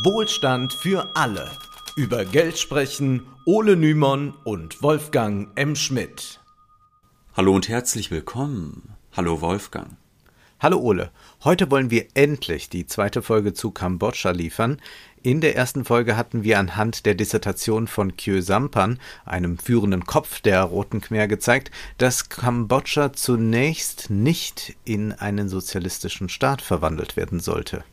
Wohlstand für alle. Über Geld sprechen Ole Nymon und Wolfgang M. Schmidt. Hallo und herzlich willkommen. Hallo Wolfgang. Hallo Ole. Heute wollen wir endlich die zweite Folge zu Kambodscha liefern. In der ersten Folge hatten wir anhand der Dissertation von Kyo Sampan, einem führenden Kopf der Roten Khmer, gezeigt, dass Kambodscha zunächst nicht in einen sozialistischen Staat verwandelt werden sollte.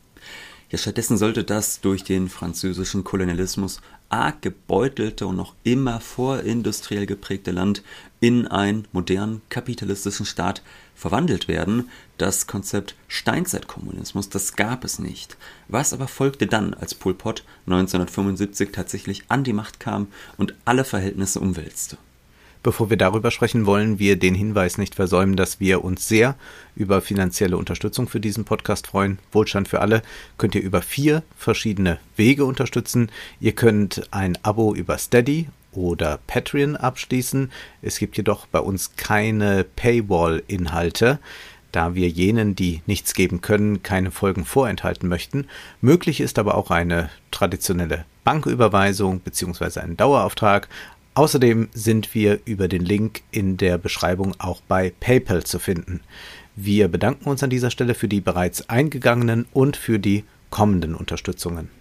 Ja, stattdessen sollte das durch den französischen Kolonialismus arg gebeutelte und noch immer vorindustriell geprägte Land in einen modernen kapitalistischen Staat verwandelt werden. Das Konzept Steinzeitkommunismus, das gab es nicht. Was aber folgte dann, als Pol Pot 1975 tatsächlich an die Macht kam und alle Verhältnisse umwälzte? Bevor wir darüber sprechen, wollen wir den Hinweis nicht versäumen, dass wir uns sehr über finanzielle Unterstützung für diesen Podcast freuen. Wohlstand für alle könnt ihr über vier verschiedene Wege unterstützen. Ihr könnt ein Abo über Steady oder Patreon abschließen. Es gibt jedoch bei uns keine Paywall-Inhalte da wir jenen, die nichts geben können, keine Folgen vorenthalten möchten. Möglich ist aber auch eine traditionelle Banküberweisung bzw. ein Dauerauftrag. Außerdem sind wir über den Link in der Beschreibung auch bei PayPal zu finden. Wir bedanken uns an dieser Stelle für die bereits eingegangenen und für die kommenden Unterstützungen.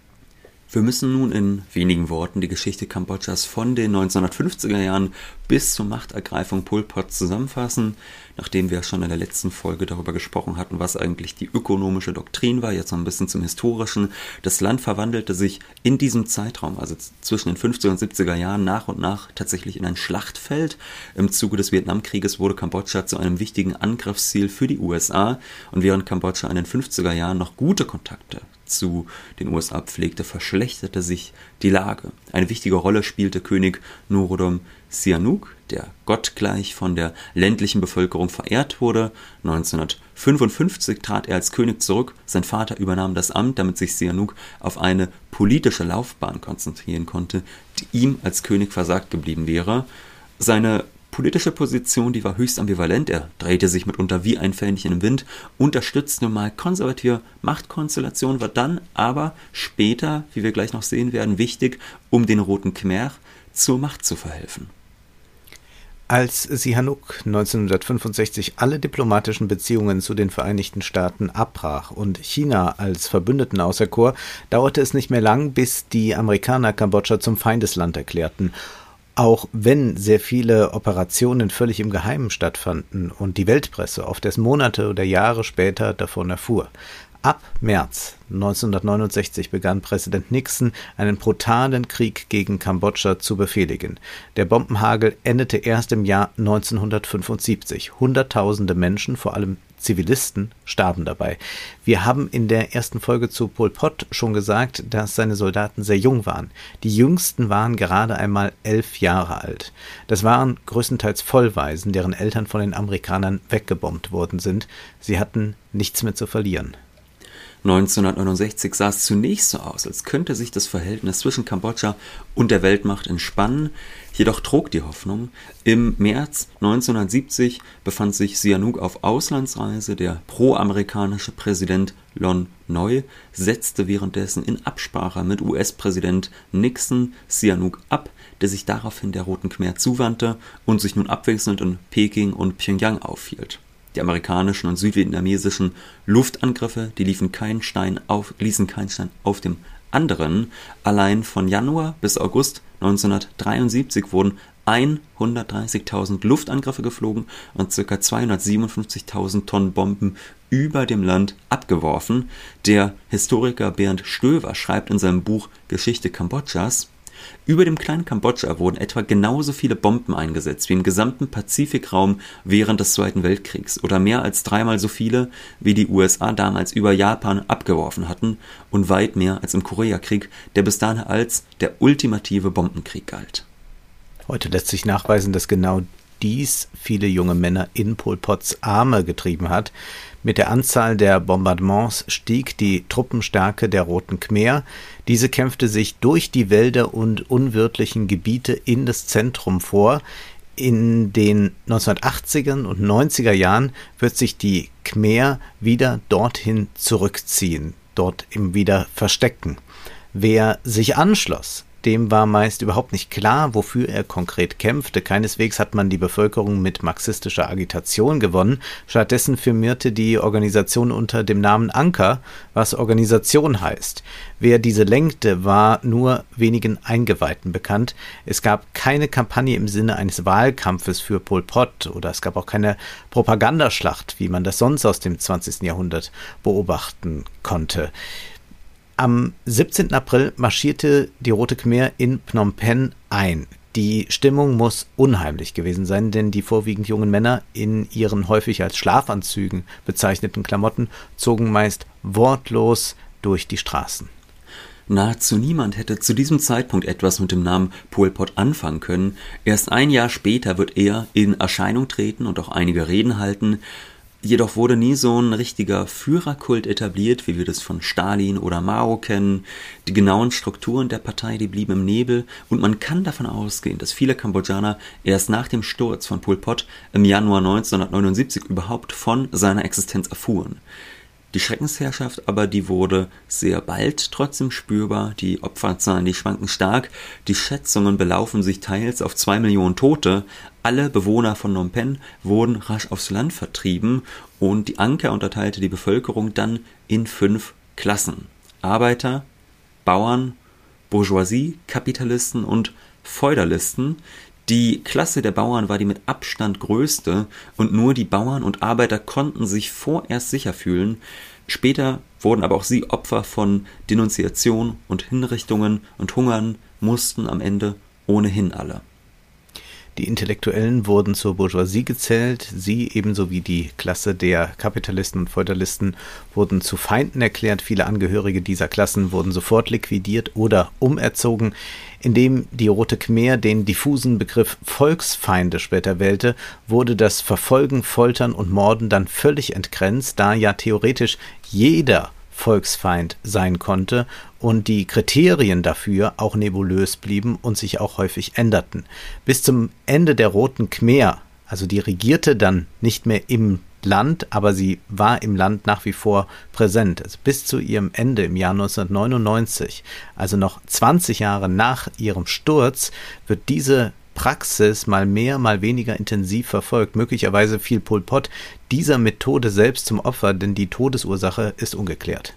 Wir müssen nun in wenigen Worten die Geschichte Kambodschas von den 1950er Jahren bis zur Machtergreifung Pol Pot zusammenfassen. Nachdem wir schon in der letzten Folge darüber gesprochen hatten, was eigentlich die ökonomische Doktrin war, jetzt noch ein bisschen zum historischen. Das Land verwandelte sich in diesem Zeitraum, also zwischen den 50er und 70er Jahren, nach und nach tatsächlich in ein Schlachtfeld. Im Zuge des Vietnamkrieges wurde Kambodscha zu einem wichtigen Angriffsziel für die USA und während Kambodscha in den 50er Jahren noch gute Kontakte zu den USA pflegte, verschlechterte sich die Lage. Eine wichtige Rolle spielte König Norodom Sihanouk, der gottgleich von der ländlichen Bevölkerung verehrt wurde. 1955 trat er als König zurück, sein Vater übernahm das Amt, damit sich Sihanouk auf eine politische Laufbahn konzentrieren konnte, die ihm als König versagt geblieben wäre. Seine politische Position, die war höchst ambivalent. Er drehte sich mitunter wie ein Fähnchen im Wind, unterstützte mal konservative Machtkonstellationen, war dann aber später, wie wir gleich noch sehen werden, wichtig, um den Roten Khmer zur Macht zu verhelfen. Als Sihanouk 1965 alle diplomatischen Beziehungen zu den Vereinigten Staaten abbrach und China als Verbündeten auserkor, dauerte es nicht mehr lang, bis die Amerikaner Kambodscha zum Feindesland erklärten auch wenn sehr viele Operationen völlig im Geheimen stattfanden und die Weltpresse oft erst Monate oder Jahre später davon erfuhr. Ab März 1969 begann Präsident Nixon einen brutalen Krieg gegen Kambodscha zu befehligen. Der Bombenhagel endete erst im Jahr 1975. Hunderttausende Menschen, vor allem Zivilisten starben dabei. Wir haben in der ersten Folge zu Pol Pot schon gesagt, dass seine Soldaten sehr jung waren. Die jüngsten waren gerade einmal elf Jahre alt. Das waren größtenteils Vollweisen, deren Eltern von den Amerikanern weggebombt worden sind. Sie hatten nichts mehr zu verlieren. 1969 sah es zunächst so aus, als könnte sich das Verhältnis zwischen Kambodscha und der Weltmacht entspannen, jedoch trug die Hoffnung. Im März 1970 befand sich Sihanouk auf Auslandsreise. Der pro-amerikanische Präsident Lon Nol setzte währenddessen in Absprache mit US-Präsident Nixon Sihanouk ab, der sich daraufhin der Roten Khmer zuwandte und sich nun abwechselnd in Peking und Pyongyang aufhielt. Die amerikanischen und südvietnamesischen Luftangriffe, die liefen keinen Stein auf, ließen keinen Stein auf dem anderen. Allein von Januar bis August 1973 wurden 130.000 Luftangriffe geflogen und ca. 257.000 Tonnen Bomben über dem Land abgeworfen. Der Historiker Bernd Stöver schreibt in seinem Buch Geschichte Kambodschas, über dem kleinen Kambodscha wurden etwa genauso viele Bomben eingesetzt wie im gesamten Pazifikraum während des Zweiten Weltkriegs oder mehr als dreimal so viele, wie die USA damals über Japan abgeworfen hatten und weit mehr als im Koreakrieg, der bis dahin als der ultimative Bombenkrieg galt. Heute lässt sich nachweisen, dass genau dies viele junge Männer in Pol Pots Arme getrieben hat. Mit der Anzahl der Bombardements stieg die Truppenstärke der Roten Khmer. Diese kämpfte sich durch die Wälder und unwirtlichen Gebiete in das Zentrum vor. In den 1980er und 90er Jahren wird sich die Khmer wieder dorthin zurückziehen, dort eben wieder verstecken. Wer sich anschloss, dem war meist überhaupt nicht klar, wofür er konkret kämpfte. Keineswegs hat man die Bevölkerung mit marxistischer Agitation gewonnen. Stattdessen firmierte die Organisation unter dem Namen Anker, was Organisation heißt. Wer diese lenkte, war nur wenigen Eingeweihten bekannt. Es gab keine Kampagne im Sinne eines Wahlkampfes für Pol Pot oder es gab auch keine Propagandaschlacht, wie man das sonst aus dem 20. Jahrhundert beobachten konnte. Am 17. April marschierte die Rote Khmer in Phnom Penh ein. Die Stimmung muss unheimlich gewesen sein, denn die vorwiegend jungen Männer in ihren häufig als Schlafanzügen bezeichneten Klamotten zogen meist wortlos durch die Straßen. Nahezu niemand hätte zu diesem Zeitpunkt etwas mit dem Namen Pol Pot anfangen können. Erst ein Jahr später wird er in Erscheinung treten und auch einige Reden halten. Jedoch wurde nie so ein richtiger Führerkult etabliert, wie wir das von Stalin oder Mao kennen. Die genauen Strukturen der Partei, die blieben im Nebel und man kann davon ausgehen, dass viele Kambodschaner erst nach dem Sturz von Pol Pot im Januar 1979 überhaupt von seiner Existenz erfuhren. Die Schreckensherrschaft aber, die wurde sehr bald trotzdem spürbar. Die Opferzahlen, die schwanken stark. Die Schätzungen belaufen sich teils auf zwei Millionen Tote. Alle Bewohner von Phnom Penh wurden rasch aufs Land vertrieben und die Anker unterteilte die Bevölkerung dann in fünf Klassen. Arbeiter, Bauern, Bourgeoisie, Kapitalisten und Feudalisten, die Klasse der Bauern war die mit Abstand größte und nur die Bauern und Arbeiter konnten sich vorerst sicher fühlen. Später wurden aber auch sie Opfer von Denunziation und Hinrichtungen und hungern mussten am Ende ohnehin alle. Die Intellektuellen wurden zur Bourgeoisie gezählt, sie ebenso wie die Klasse der Kapitalisten und Feudalisten wurden zu Feinden erklärt, viele Angehörige dieser Klassen wurden sofort liquidiert oder umerzogen, indem die Rote Khmer den diffusen Begriff Volksfeinde später wählte, wurde das Verfolgen, Foltern und Morden dann völlig entgrenzt, da ja theoretisch jeder Volksfeind sein konnte und die Kriterien dafür auch nebulös blieben und sich auch häufig änderten. Bis zum Ende der Roten Khmer, also die regierte dann nicht mehr im Land, aber sie war im Land nach wie vor präsent. Also bis zu ihrem Ende im Jahr 1999, also noch 20 Jahre nach ihrem Sturz, wird diese Praxis mal mehr, mal weniger intensiv verfolgt. Möglicherweise fiel Pol Pot dieser Methode selbst zum Opfer, denn die Todesursache ist ungeklärt.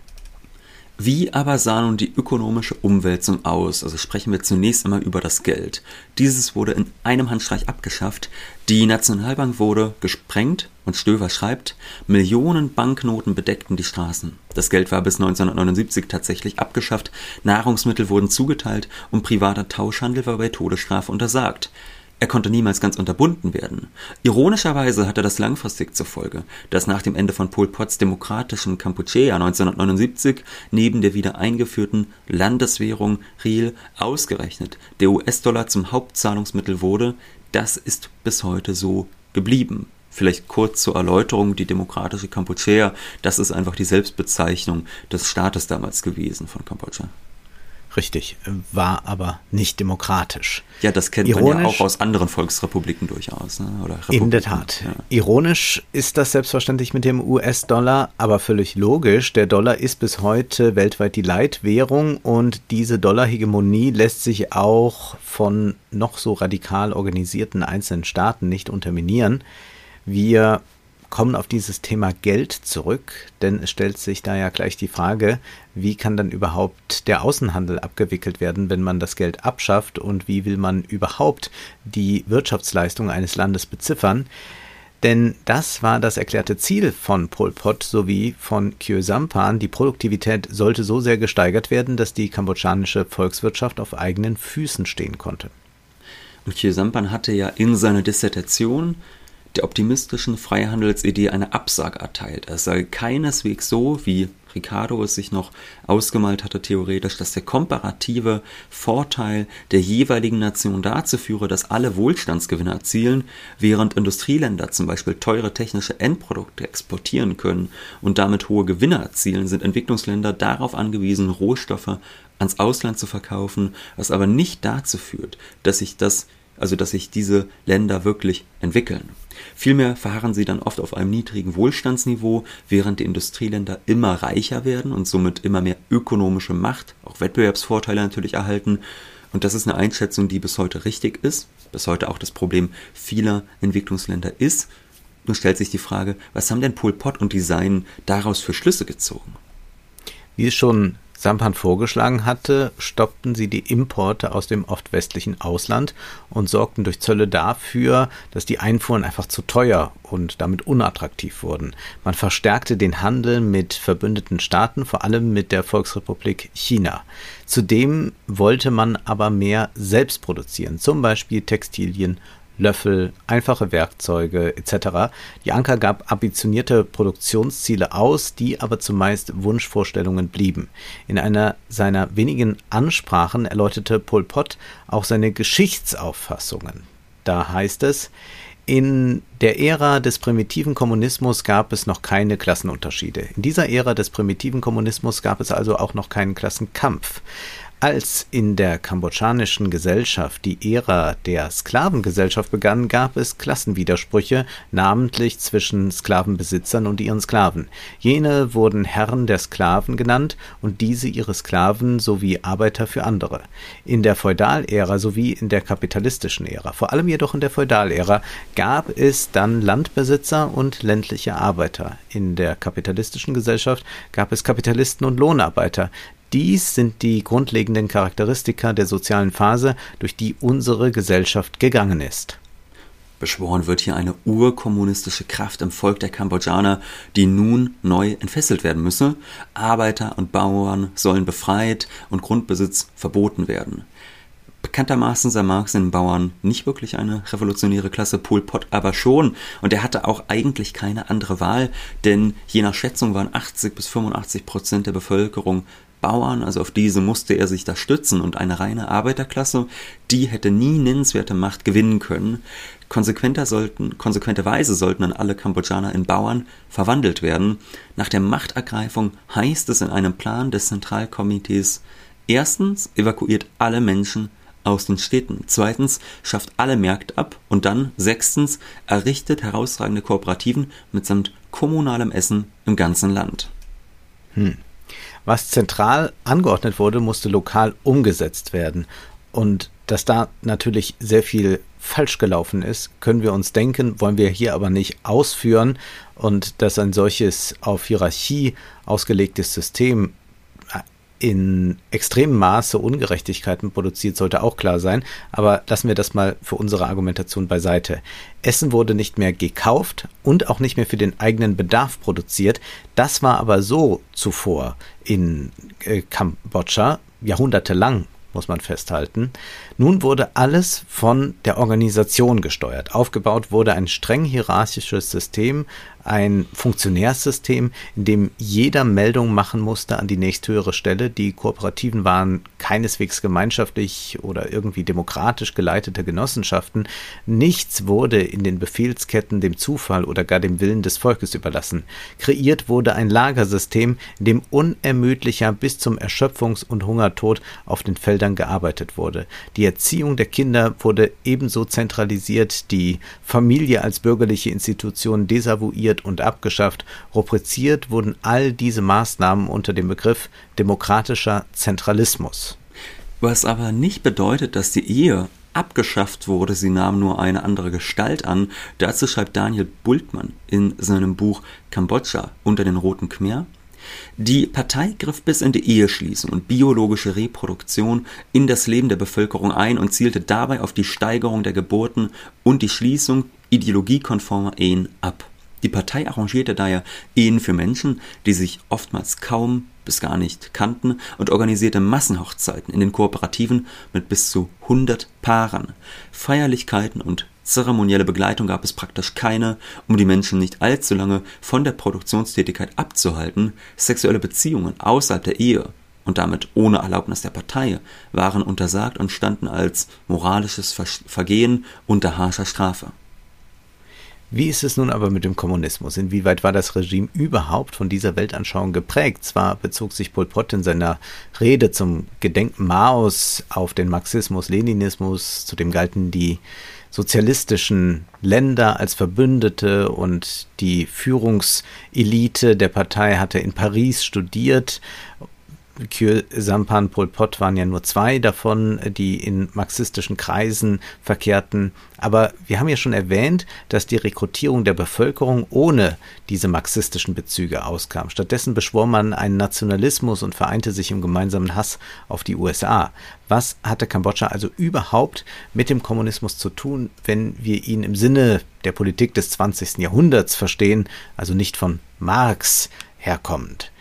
Wie aber sah nun die ökonomische Umwälzung aus? Also sprechen wir zunächst einmal über das Geld. Dieses wurde in einem Handstreich abgeschafft. Die Nationalbank wurde gesprengt und Stöver schreibt, Millionen Banknoten bedeckten die Straßen. Das Geld war bis 1979 tatsächlich abgeschafft, Nahrungsmittel wurden zugeteilt und privater Tauschhandel war bei Todesstrafe untersagt. Er konnte niemals ganz unterbunden werden. Ironischerweise hatte das langfristig zur Folge, dass nach dem Ende von Pol Pots demokratischen Kampuchea 1979 neben der wieder eingeführten Landeswährung Riel ausgerechnet der US-Dollar zum Hauptzahlungsmittel wurde. Das ist bis heute so geblieben. Vielleicht kurz zur Erläuterung, die demokratische Kampuchea, das ist einfach die Selbstbezeichnung des Staates damals gewesen von Kambodscha. Richtig, war aber nicht demokratisch. Ja, das kennt Ironisch, man ja auch aus anderen Volksrepubliken durchaus. Ne? Oder in der Tat. Ja. Ironisch ist das selbstverständlich mit dem US-Dollar, aber völlig logisch. Der Dollar ist bis heute weltweit die Leitwährung und diese Dollarhegemonie lässt sich auch von noch so radikal organisierten einzelnen Staaten nicht unterminieren. Wir kommen auf dieses Thema Geld zurück, denn es stellt sich da ja gleich die Frage, wie kann dann überhaupt der Außenhandel abgewickelt werden, wenn man das Geld abschafft und wie will man überhaupt die Wirtschaftsleistung eines Landes beziffern? Denn das war das erklärte Ziel von Pol Pot sowie von Khieu Sampan. Die Produktivität sollte so sehr gesteigert werden, dass die kambodschanische Volkswirtschaft auf eigenen Füßen stehen konnte. Und Khieu Sampan hatte ja in seiner Dissertation der optimistischen Freihandelsidee eine Absage erteilt. Es sei keineswegs so, wie Ricardo es sich noch ausgemalt hatte theoretisch, dass der komparative Vorteil der jeweiligen Nation dazu führe, dass alle Wohlstandsgewinne erzielen, während Industrieländer zum Beispiel teure technische Endprodukte exportieren können und damit hohe Gewinne erzielen, sind Entwicklungsländer darauf angewiesen, Rohstoffe ans Ausland zu verkaufen, was aber nicht dazu führt, dass sich das also dass sich diese Länder wirklich entwickeln. Vielmehr verharren sie dann oft auf einem niedrigen Wohlstandsniveau, während die Industrieländer immer reicher werden und somit immer mehr ökonomische Macht, auch Wettbewerbsvorteile natürlich erhalten. Und das ist eine Einschätzung, die bis heute richtig ist, bis heute auch das Problem vieler Entwicklungsländer ist. Nun stellt sich die Frage, was haben denn Pol Pot und Design daraus für Schlüsse gezogen? Wie schon Sampan vorgeschlagen hatte, stoppten sie die Importe aus dem oft westlichen Ausland und sorgten durch Zölle dafür, dass die Einfuhren einfach zu teuer und damit unattraktiv wurden. Man verstärkte den Handel mit verbündeten Staaten, vor allem mit der Volksrepublik China. Zudem wollte man aber mehr selbst produzieren, zum Beispiel Textilien Löffel, einfache Werkzeuge etc. Die Anker gab ambitionierte Produktionsziele aus, die aber zumeist Wunschvorstellungen blieben. In einer seiner wenigen Ansprachen erläuterte Pol Pot auch seine Geschichtsauffassungen. Da heißt es, in der Ära des primitiven Kommunismus gab es noch keine Klassenunterschiede. In dieser Ära des primitiven Kommunismus gab es also auch noch keinen Klassenkampf. Als in der kambodschanischen Gesellschaft die Ära der Sklavengesellschaft begann, gab es Klassenwidersprüche, namentlich zwischen Sklavenbesitzern und ihren Sklaven. Jene wurden Herren der Sklaven genannt und diese ihre Sklaven sowie Arbeiter für andere. In der Feudalära sowie in der kapitalistischen Ära, vor allem jedoch in der Feudalära, gab es dann Landbesitzer und ländliche Arbeiter. In der kapitalistischen Gesellschaft gab es Kapitalisten und Lohnarbeiter. Dies sind die grundlegenden Charakteristika der sozialen Phase, durch die unsere Gesellschaft gegangen ist. Beschworen wird hier eine urkommunistische Kraft im Volk der Kambodschaner, die nun neu entfesselt werden müsse. Arbeiter und Bauern sollen befreit und Grundbesitz verboten werden. Bekanntermaßen sah Marx in den Bauern nicht wirklich eine revolutionäre Klasse, Pol Pot aber schon. Und er hatte auch eigentlich keine andere Wahl, denn je nach Schätzung waren 80 bis 85 Prozent der Bevölkerung Bauern, also auf diese musste er sich da stützen und eine reine Arbeiterklasse, die hätte nie nennenswerte Macht gewinnen können. Konsequenter sollten, konsequenterweise sollten dann alle Kambodschaner in Bauern verwandelt werden. Nach der Machtergreifung heißt es in einem Plan des Zentralkomitees, erstens evakuiert alle Menschen aus den Städten. Zweitens schafft alle Märkte ab und dann sechstens errichtet herausragende Kooperativen mitsamt kommunalem Essen im ganzen Land. Hm. Was zentral angeordnet wurde, musste lokal umgesetzt werden. Und dass da natürlich sehr viel falsch gelaufen ist, können wir uns denken, wollen wir hier aber nicht ausführen. Und dass ein solches auf Hierarchie ausgelegtes System in extremem Maße Ungerechtigkeiten produziert, sollte auch klar sein. Aber lassen wir das mal für unsere Argumentation beiseite. Essen wurde nicht mehr gekauft und auch nicht mehr für den eigenen Bedarf produziert. Das war aber so zuvor in äh, Kambodscha jahrhundertelang muss man festhalten. Nun wurde alles von der Organisation gesteuert. Aufgebaut wurde ein streng hierarchisches System, ein Funktionärssystem, in dem jeder Meldung machen musste an die nächsthöhere Stelle. Die Kooperativen waren keineswegs gemeinschaftlich oder irgendwie demokratisch geleitete Genossenschaften. Nichts wurde in den Befehlsketten dem Zufall oder gar dem Willen des Volkes überlassen. Kreiert wurde ein Lagersystem, in dem unermüdlicher bis zum Erschöpfungs- und Hungertod auf den Feldern gearbeitet wurde. Die Erziehung der Kinder wurde ebenso zentralisiert, die Familie als bürgerliche Institution desavouiert und abgeschafft. Rubriziert wurden all diese Maßnahmen unter dem Begriff demokratischer Zentralismus. Was aber nicht bedeutet, dass die Ehe abgeschafft wurde, sie nahm nur eine andere Gestalt an. Dazu schreibt Daniel Bultmann in seinem Buch Kambodscha unter den Roten Khmer. Die Partei griff bis in die Eheschließung und biologische Reproduktion in das Leben der Bevölkerung ein und zielte dabei auf die Steigerung der Geburten und die Schließung ideologiekonformer Ehen ab. Die Partei arrangierte daher Ehen für Menschen, die sich oftmals kaum bis gar nicht kannten und organisierte Massenhochzeiten in den Kooperativen mit bis zu 100 Paaren. Feierlichkeiten und Zeremonielle Begleitung gab es praktisch keine, um die Menschen nicht allzu lange von der Produktionstätigkeit abzuhalten. Sexuelle Beziehungen außerhalb der Ehe und damit ohne Erlaubnis der Partei waren untersagt und standen als moralisches Vergehen unter harscher Strafe. Wie ist es nun aber mit dem Kommunismus? Inwieweit war das Regime überhaupt von dieser Weltanschauung geprägt? Zwar bezog sich Pol Pot in seiner Rede zum Gedenken Maos auf den Marxismus, Leninismus, zudem galten die sozialistischen Länder als Verbündete und die Führungselite der Partei hatte in Paris studiert Kyo Sampan, Pol Pot waren ja nur zwei davon, die in marxistischen Kreisen verkehrten. Aber wir haben ja schon erwähnt, dass die Rekrutierung der Bevölkerung ohne diese marxistischen Bezüge auskam. Stattdessen beschwor man einen Nationalismus und vereinte sich im gemeinsamen Hass auf die USA. Was hatte Kambodscha also überhaupt mit dem Kommunismus zu tun, wenn wir ihn im Sinne der Politik des 20. Jahrhunderts verstehen, also nicht von Marx herkommend?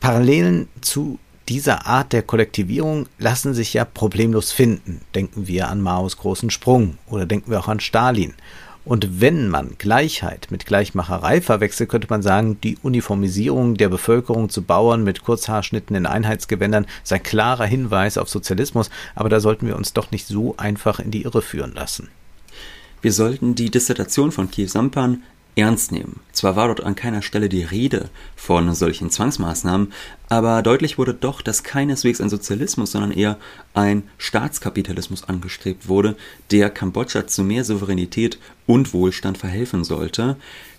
Parallelen zu dieser Art der Kollektivierung lassen sich ja problemlos finden. Denken wir an Maos großen Sprung oder denken wir auch an Stalin. Und wenn man Gleichheit mit Gleichmacherei verwechselt, könnte man sagen, die Uniformisierung der Bevölkerung zu Bauern mit Kurzhaarschnitten in Einheitsgewändern sei ein klarer Hinweis auf Sozialismus, aber da sollten wir uns doch nicht so einfach in die Irre führen lassen. Wir sollten die Dissertation von Kiew Sampan ernst nehmen. Zwar war dort an keiner Stelle die Rede von solchen Zwangsmaßnahmen, aber deutlich wurde doch, dass keineswegs ein Sozialismus, sondern eher ein Staatskapitalismus angestrebt wurde, der Kambodscha zu mehr Souveränität und Wohlstand verhelfen sollte.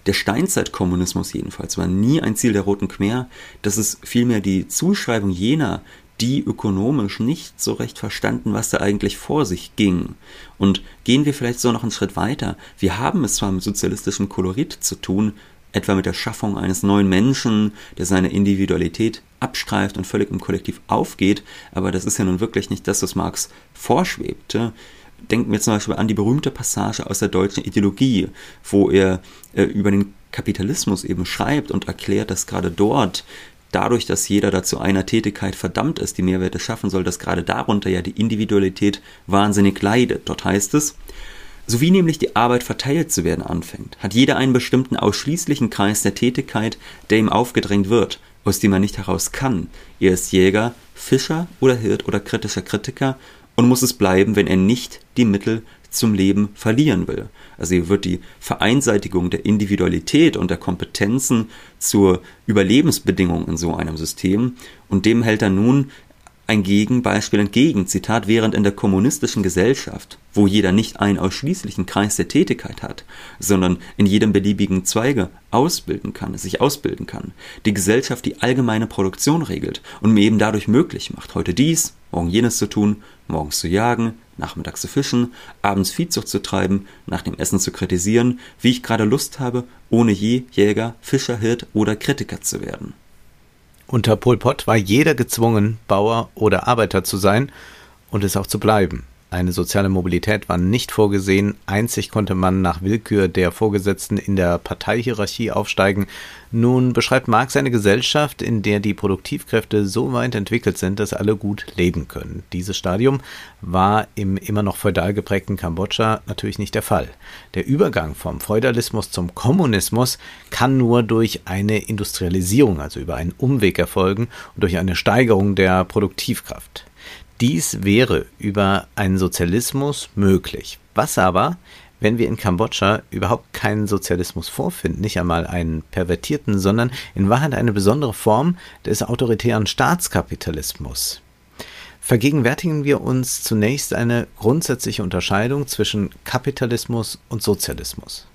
Der Steinzeitkommunismus jedenfalls war nie ein Ziel der Roten Khmer, das ist vielmehr die Zuschreibung jener, die ökonomisch nicht so recht verstanden, was da eigentlich vor sich ging. Und gehen wir vielleicht so noch einen Schritt weiter. Wir haben es zwar mit sozialistischem Kolorit zu tun, etwa mit der Schaffung eines neuen Menschen, der seine Individualität abstreift und völlig im Kollektiv aufgeht, aber das ist ja nun wirklich nicht das, was Marx vorschwebte. Denken wir zum Beispiel an die berühmte Passage aus der deutschen Ideologie, wo er äh, über den Kapitalismus eben schreibt und erklärt, dass gerade dort dadurch, dass jeder dazu einer Tätigkeit verdammt ist, die Mehrwerte schaffen soll, dass gerade darunter ja die Individualität wahnsinnig leidet. Dort heißt es, so wie nämlich die Arbeit verteilt zu werden anfängt, hat jeder einen bestimmten ausschließlichen Kreis der Tätigkeit, der ihm aufgedrängt wird, aus dem er nicht heraus kann. Er ist Jäger, Fischer oder Hirt oder kritischer Kritiker und muss es bleiben, wenn er nicht die Mittel zum Leben verlieren will. Also hier wird die Vereinseitigung der Individualität und der Kompetenzen zur Überlebensbedingung in so einem System und dem hält er nun ein Gegenbeispiel entgegen. Zitat, während in der kommunistischen Gesellschaft, wo jeder nicht einen ausschließlichen Kreis der Tätigkeit hat, sondern in jedem beliebigen Zweige ausbilden kann, sich ausbilden kann, die Gesellschaft die allgemeine Produktion regelt und mir eben dadurch möglich macht, heute dies, morgen jenes zu tun, morgens zu jagen, nachmittags zu fischen, abends Viehzucht zu treiben, nach dem Essen zu kritisieren, wie ich gerade Lust habe, ohne je Jäger, Fischer, Hirt oder Kritiker zu werden. Unter Pol Pot war jeder gezwungen, Bauer oder Arbeiter zu sein und es auch zu bleiben. Eine soziale Mobilität war nicht vorgesehen, einzig konnte man nach Willkür der Vorgesetzten in der Parteihierarchie aufsteigen. Nun beschreibt Marx eine Gesellschaft, in der die Produktivkräfte so weit entwickelt sind, dass alle gut leben können. Dieses Stadium war im immer noch feudal geprägten Kambodscha natürlich nicht der Fall. Der Übergang vom Feudalismus zum Kommunismus kann nur durch eine Industrialisierung, also über einen Umweg erfolgen und durch eine Steigerung der Produktivkraft. Dies wäre über einen Sozialismus möglich. Was aber, wenn wir in Kambodscha überhaupt keinen Sozialismus vorfinden, nicht einmal einen pervertierten, sondern in Wahrheit eine besondere Form des autoritären Staatskapitalismus? Vergegenwärtigen wir uns zunächst eine grundsätzliche Unterscheidung zwischen Kapitalismus und Sozialismus.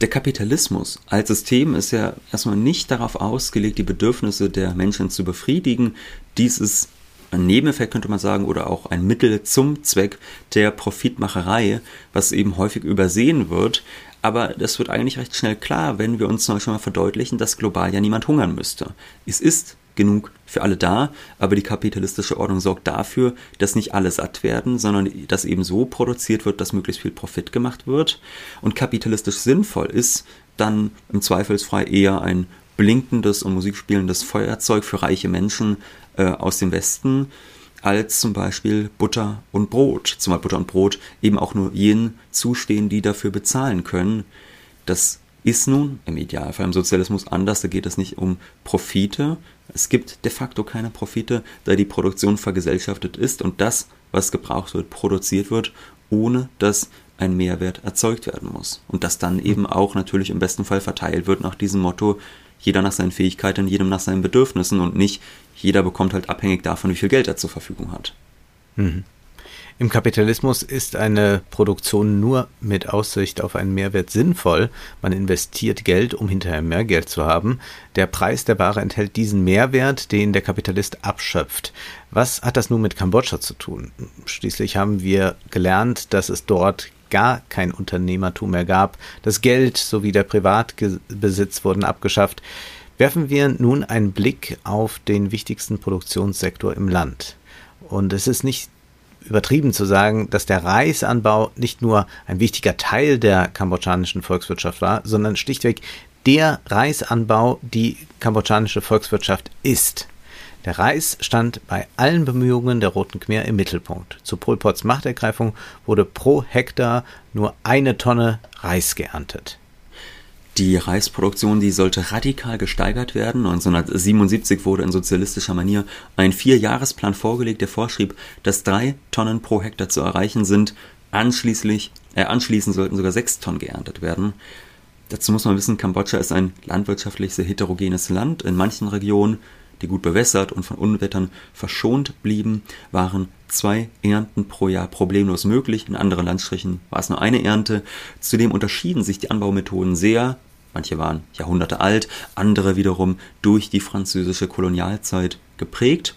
Der Kapitalismus als System ist ja erstmal nicht darauf ausgelegt, die Bedürfnisse der Menschen zu befriedigen. Dies ist ein Nebeneffekt könnte man sagen oder auch ein Mittel zum Zweck der Profitmacherei, was eben häufig übersehen wird. Aber das wird eigentlich recht schnell klar, wenn wir uns zum Beispiel mal verdeutlichen, dass global ja niemand hungern müsste. Es ist genug für alle da, aber die kapitalistische Ordnung sorgt dafür, dass nicht alle satt werden, sondern dass eben so produziert wird, dass möglichst viel Profit gemacht wird. Und kapitalistisch sinnvoll ist dann im Zweifelsfrei eher ein blinkendes und musikspielendes Feuerzeug für reiche Menschen äh, aus dem Westen als zum Beispiel Butter und Brot. Zumal Butter und Brot eben auch nur jenen zustehen, die dafür bezahlen können. Das ist nun im Idealfall im Sozialismus anders. Da geht es nicht um Profite. Es gibt de facto keine Profite, da die Produktion vergesellschaftet ist und das, was gebraucht wird, produziert wird, ohne dass ein Mehrwert erzeugt werden muss. Und das dann eben auch natürlich im besten Fall verteilt wird nach diesem Motto, jeder nach seinen Fähigkeiten, jedem nach seinen Bedürfnissen und nicht jeder bekommt halt abhängig davon, wie viel Geld er zur Verfügung hat. Mhm. Im Kapitalismus ist eine Produktion nur mit Aussicht auf einen Mehrwert sinnvoll. Man investiert Geld, um hinterher mehr Geld zu haben. Der Preis der Ware enthält diesen Mehrwert, den der Kapitalist abschöpft. Was hat das nun mit Kambodscha zu tun? Schließlich haben wir gelernt, dass es dort gar kein Unternehmertum mehr gab. Das Geld sowie der Privatbesitz wurden abgeschafft. Werfen wir nun einen Blick auf den wichtigsten Produktionssektor im Land. Und es ist nicht übertrieben zu sagen, dass der Reisanbau nicht nur ein wichtiger Teil der kambodschanischen Volkswirtschaft war, sondern schlichtweg der Reisanbau die kambodschanische Volkswirtschaft ist. Der Reis stand bei allen Bemühungen der Roten Khmer im Mittelpunkt. Zu Pol Pots Machtergreifung wurde pro Hektar nur eine Tonne Reis geerntet. Die Reisproduktion, die sollte radikal gesteigert werden. 1977 wurde in sozialistischer Manier ein Vierjahresplan vorgelegt, der vorschrieb, dass drei Tonnen pro Hektar zu erreichen sind. Anschließend, äh, anschließend sollten sogar sechs Tonnen geerntet werden. Dazu muss man wissen, Kambodscha ist ein landwirtschaftlich sehr heterogenes Land. In manchen Regionen, die gut bewässert und von Unwettern verschont blieben, waren zwei Ernten pro Jahr problemlos möglich. In anderen Landstrichen war es nur eine Ernte. Zudem unterschieden sich die Anbaumethoden sehr. Manche waren Jahrhunderte alt, andere wiederum durch die französische Kolonialzeit geprägt.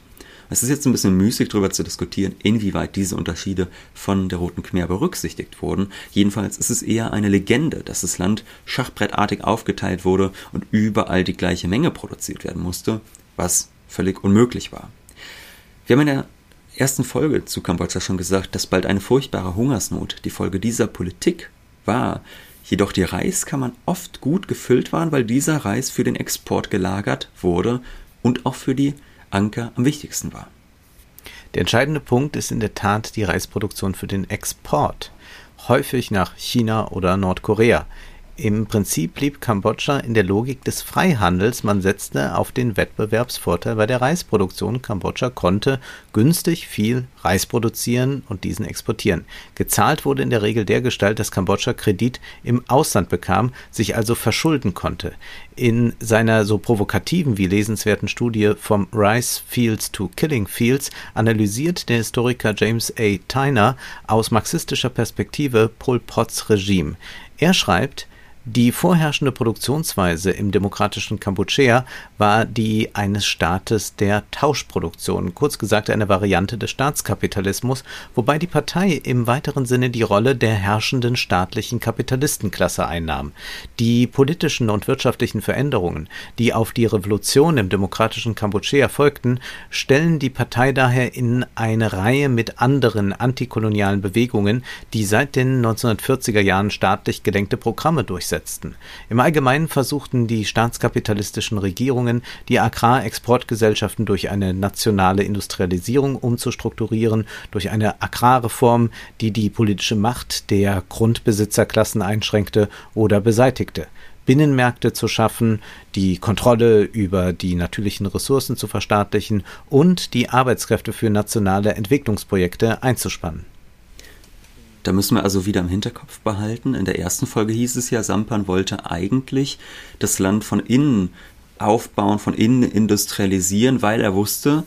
Es ist jetzt ein bisschen müßig darüber zu diskutieren, inwieweit diese Unterschiede von der Roten Khmer berücksichtigt wurden. Jedenfalls ist es eher eine Legende, dass das Land schachbrettartig aufgeteilt wurde und überall die gleiche Menge produziert werden musste, was völlig unmöglich war. Wir haben in der ersten Folge zu Kambodscha schon gesagt, dass bald eine furchtbare Hungersnot die Folge dieser Politik war. Jedoch die Reiskammern oft gut gefüllt waren, weil dieser Reis für den Export gelagert wurde und auch für die Anker am wichtigsten war. Der entscheidende Punkt ist in der Tat die Reisproduktion für den Export, häufig nach China oder Nordkorea. Im Prinzip blieb Kambodscha in der Logik des Freihandels, man setzte auf den Wettbewerbsvorteil bei der Reisproduktion. Kambodscha konnte günstig viel Reis produzieren und diesen exportieren. Gezahlt wurde in der Regel dergestalt, dass Kambodscha Kredit im Ausland bekam, sich also verschulden konnte. In seiner so provokativen wie lesenswerten Studie vom Rice Fields to Killing Fields analysiert der Historiker James A. Tyner aus marxistischer Perspektive Pol Pots Regime. Er schreibt, die vorherrschende Produktionsweise im demokratischen Kampuchea war die eines Staates der Tauschproduktion, kurz gesagt eine Variante des Staatskapitalismus, wobei die Partei im weiteren Sinne die Rolle der herrschenden staatlichen Kapitalistenklasse einnahm. Die politischen und wirtschaftlichen Veränderungen, die auf die Revolution im demokratischen Kampuchea folgten, stellen die Partei daher in eine Reihe mit anderen antikolonialen Bewegungen, die seit den 1940er Jahren staatlich gelenkte Programme durchsetzen durchsetzten. Im Allgemeinen versuchten die staatskapitalistischen Regierungen, die Agrarexportgesellschaften durch eine nationale Industrialisierung umzustrukturieren, durch eine Agrarreform, die die politische Macht der Grundbesitzerklassen einschränkte oder beseitigte. Binnenmärkte zu schaffen, die Kontrolle über die natürlichen Ressourcen zu verstaatlichen und die Arbeitskräfte für nationale Entwicklungsprojekte einzuspannen. Da müssen wir also wieder im Hinterkopf behalten. In der ersten Folge hieß es ja, Sampan wollte eigentlich das Land von innen aufbauen, von innen industrialisieren, weil er wusste,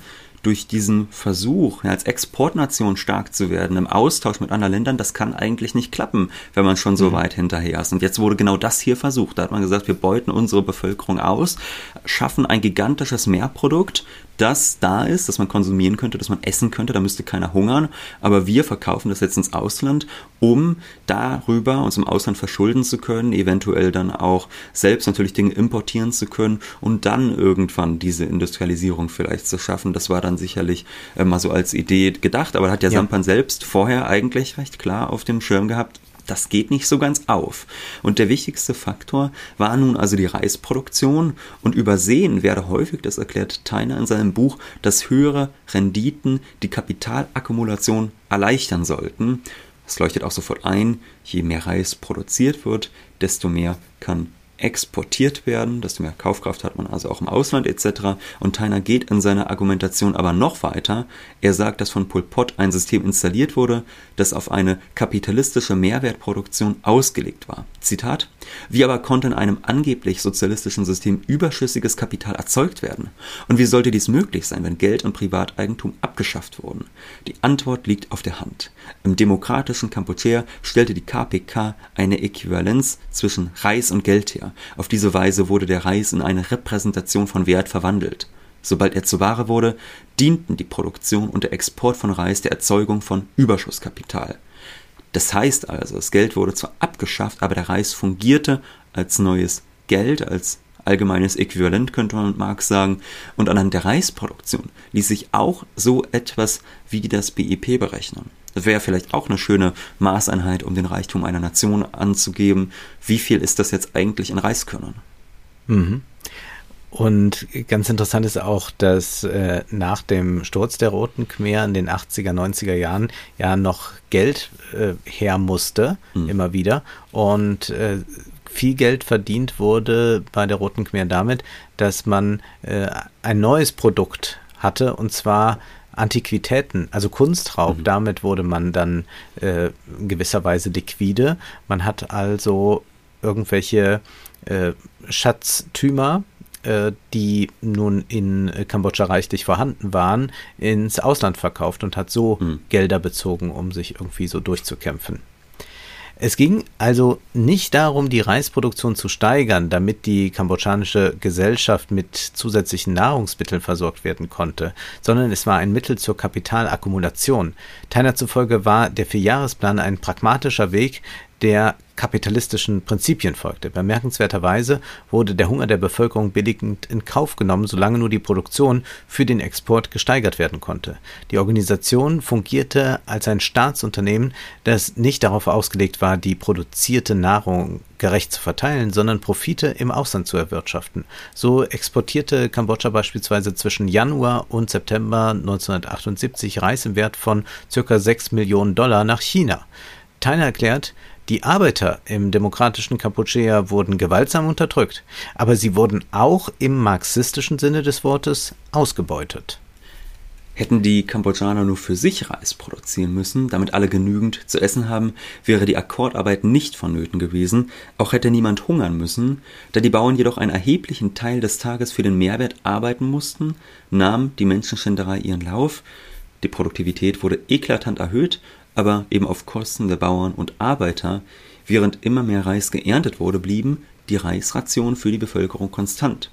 durch diesen Versuch, als Exportnation stark zu werden, im Austausch mit anderen Ländern, das kann eigentlich nicht klappen, wenn man schon so mhm. weit hinterher ist. Und jetzt wurde genau das hier versucht. Da hat man gesagt, wir beuten unsere Bevölkerung aus, schaffen ein gigantisches Mehrprodukt, das da ist, das man konsumieren könnte, das man essen könnte, da müsste keiner hungern, aber wir verkaufen das jetzt ins Ausland, um darüber uns im Ausland verschulden zu können, eventuell dann auch selbst natürlich Dinge importieren zu können und dann irgendwann diese Industrialisierung vielleicht zu schaffen. Das war dann sicherlich äh, mal so als Idee gedacht, aber hat ja, ja. Sampan selbst vorher eigentlich recht klar auf dem Schirm gehabt, das geht nicht so ganz auf. Und der wichtigste Faktor war nun also die Reisproduktion und übersehen werde häufig, das erklärt Tyner in seinem Buch, dass höhere Renditen die Kapitalakkumulation erleichtern sollten. Es leuchtet auch sofort ein, je mehr Reis produziert wird, desto mehr kann exportiert werden, desto mehr Kaufkraft hat man also auch im Ausland etc. Und Tyner geht in seiner Argumentation aber noch weiter. Er sagt, dass von Pol Pot ein System installiert wurde, das auf eine kapitalistische Mehrwertproduktion ausgelegt war. Zitat: Wie aber konnte in einem angeblich sozialistischen System überschüssiges Kapital erzeugt werden? Und wie sollte dies möglich sein, wenn Geld und Privateigentum abgeschafft wurden? Die Antwort liegt auf der Hand. Im demokratischen Kampuchea stellte die KPK eine Äquivalenz zwischen Reis und Geld her. Auf diese Weise wurde der Reis in eine Repräsentation von Wert verwandelt. Sobald er zu Ware wurde, dienten die Produktion und der Export von Reis der Erzeugung von Überschusskapital. Das heißt also, das Geld wurde zwar abgeschafft, aber der Reis fungierte als neues Geld, als allgemeines Äquivalent, könnte man mit Marx sagen. Und anhand der Reisproduktion ließ sich auch so etwas wie das BIP berechnen. Das wäre vielleicht auch eine schöne Maßeinheit, um den Reichtum einer Nation anzugeben. Wie viel ist das jetzt eigentlich in Reiskörnern? Mhm. Und ganz interessant ist auch, dass äh, nach dem Sturz der Roten Khmer in den 80er, 90er Jahren ja noch Geld äh, her musste, mhm. immer wieder. Und äh, viel Geld verdient wurde bei der Roten Khmer damit, dass man äh, ein neues Produkt hatte, und zwar Antiquitäten, also Kunstraub. Mhm. Damit wurde man dann äh, in gewisser Weise liquide. Man hat also irgendwelche äh, Schatztümer die nun in Kambodscha reichlich vorhanden waren, ins Ausland verkauft und hat so hm. Gelder bezogen, um sich irgendwie so durchzukämpfen. Es ging also nicht darum, die Reisproduktion zu steigern, damit die kambodschanische Gesellschaft mit zusätzlichen Nahrungsmitteln versorgt werden konnte, sondern es war ein Mittel zur Kapitalakkumulation. Teiner zufolge war der Vierjahresplan ein pragmatischer Weg, der kapitalistischen Prinzipien folgte. Bemerkenswerterweise wurde der Hunger der Bevölkerung billigend in Kauf genommen, solange nur die Produktion für den Export gesteigert werden konnte. Die Organisation fungierte als ein Staatsunternehmen, das nicht darauf ausgelegt war, die produzierte Nahrung gerecht zu verteilen, sondern Profite im Ausland zu erwirtschaften. So exportierte Kambodscha beispielsweise zwischen Januar und September 1978 Reis im Wert von ca. 6 Millionen Dollar nach China. Tyner erklärt, die Arbeiter im demokratischen Kampuchea wurden gewaltsam unterdrückt, aber sie wurden auch im marxistischen Sinne des Wortes ausgebeutet. Hätten die Kambodschaner nur für sich Reis produzieren müssen, damit alle genügend zu essen haben, wäre die Akkordarbeit nicht vonnöten gewesen, auch hätte niemand hungern müssen, da die Bauern jedoch einen erheblichen Teil des Tages für den Mehrwert arbeiten mussten, nahm die Menschenschinderei ihren Lauf, die Produktivität wurde eklatant erhöht aber eben auf Kosten der Bauern und Arbeiter, während immer mehr Reis geerntet wurde, blieben die Reisrationen für die Bevölkerung konstant.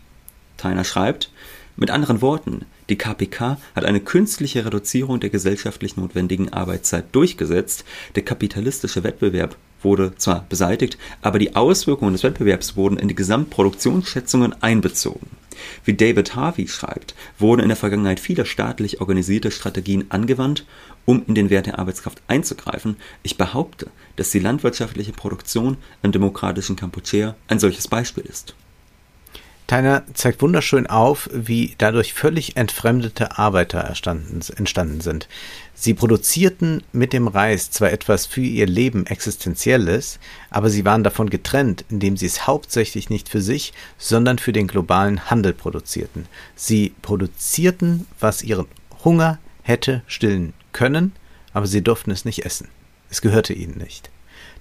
Tyner schreibt, mit anderen Worten, die KPK hat eine künstliche Reduzierung der gesellschaftlich notwendigen Arbeitszeit durchgesetzt, der kapitalistische Wettbewerb wurde zwar beseitigt, aber die Auswirkungen des Wettbewerbs wurden in die Gesamtproduktionsschätzungen einbezogen. Wie David Harvey schreibt, wurden in der Vergangenheit viele staatlich organisierte Strategien angewandt, um in den Wert der Arbeitskraft einzugreifen. Ich behaupte, dass die landwirtschaftliche Produktion im demokratischen Kampuchea ein solches Beispiel ist. Tyner zeigt wunderschön auf, wie dadurch völlig entfremdete Arbeiter entstanden sind. Sie produzierten mit dem Reis zwar etwas für ihr Leben Existenzielles, aber sie waren davon getrennt, indem sie es hauptsächlich nicht für sich, sondern für den globalen Handel produzierten. Sie produzierten, was ihren Hunger hätte stillen können, aber sie durften es nicht essen. Es gehörte ihnen nicht.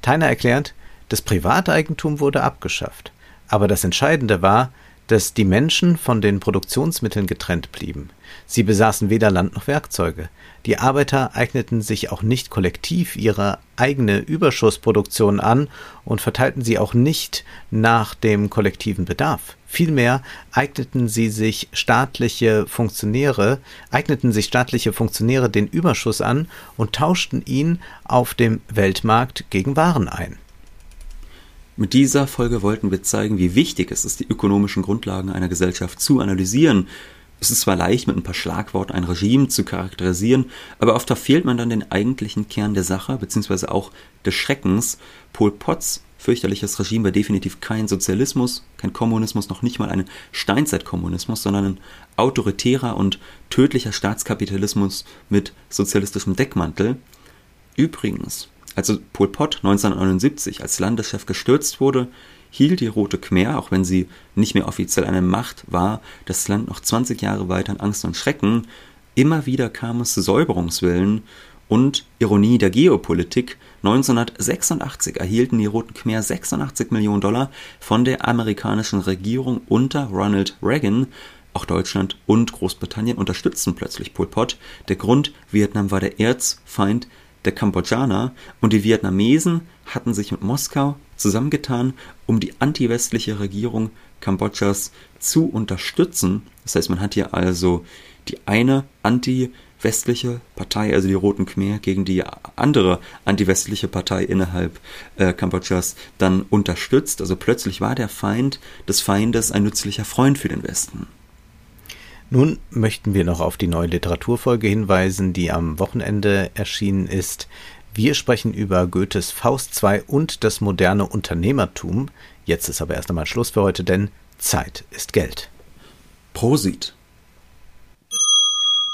Tyner erklärt, das Privateigentum wurde abgeschafft, aber das Entscheidende war, dass die Menschen von den Produktionsmitteln getrennt blieben. Sie besaßen weder Land noch Werkzeuge. Die Arbeiter eigneten sich auch nicht kollektiv ihre eigene Überschussproduktion an und verteilten sie auch nicht nach dem kollektiven Bedarf. Vielmehr eigneten sie sich staatliche Funktionäre, eigneten sich staatliche Funktionäre den Überschuss an und tauschten ihn auf dem Weltmarkt gegen Waren ein. Mit dieser Folge wollten wir zeigen, wie wichtig es ist, die ökonomischen Grundlagen einer Gesellschaft zu analysieren. Es ist zwar leicht, mit ein paar Schlagworten ein Regime zu charakterisieren, aber oft verfehlt man dann den eigentlichen Kern der Sache, beziehungsweise auch des Schreckens. Pol Potts fürchterliches Regime war definitiv kein Sozialismus, kein Kommunismus, noch nicht mal ein Steinzeitkommunismus, sondern ein autoritärer und tödlicher Staatskapitalismus mit sozialistischem Deckmantel. Übrigens, als Pol Pot 1979 als Landeschef gestürzt wurde, hielt die Rote Khmer, auch wenn sie nicht mehr offiziell eine Macht war, das Land noch 20 Jahre weiter in Angst und Schrecken. Immer wieder kam es zu Säuberungswillen Und Ironie der Geopolitik, 1986 erhielten die Roten Khmer 86 Millionen Dollar von der amerikanischen Regierung unter Ronald Reagan. Auch Deutschland und Großbritannien unterstützten plötzlich Pol Pot. Der Grund, Vietnam war der Erzfeind der Kambodschaner und die Vietnamesen hatten sich mit Moskau zusammengetan, um die antiwestliche Regierung Kambodschas zu unterstützen. Das heißt, man hat hier also die eine anti-westliche Partei, also die Roten Khmer, gegen die andere anti-westliche Partei innerhalb äh, Kambodschas dann unterstützt. Also plötzlich war der Feind des Feindes ein nützlicher Freund für den Westen. Nun möchten wir noch auf die neue Literaturfolge hinweisen, die am Wochenende erschienen ist. Wir sprechen über Goethes Faust II und das moderne Unternehmertum. Jetzt ist aber erst einmal Schluss für heute, denn Zeit ist Geld. Prosit.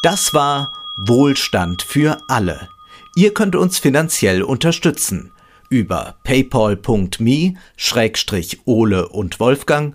Das war Wohlstand für alle. Ihr könnt uns finanziell unterstützen über paypal.me Schrägstrich Ole und Wolfgang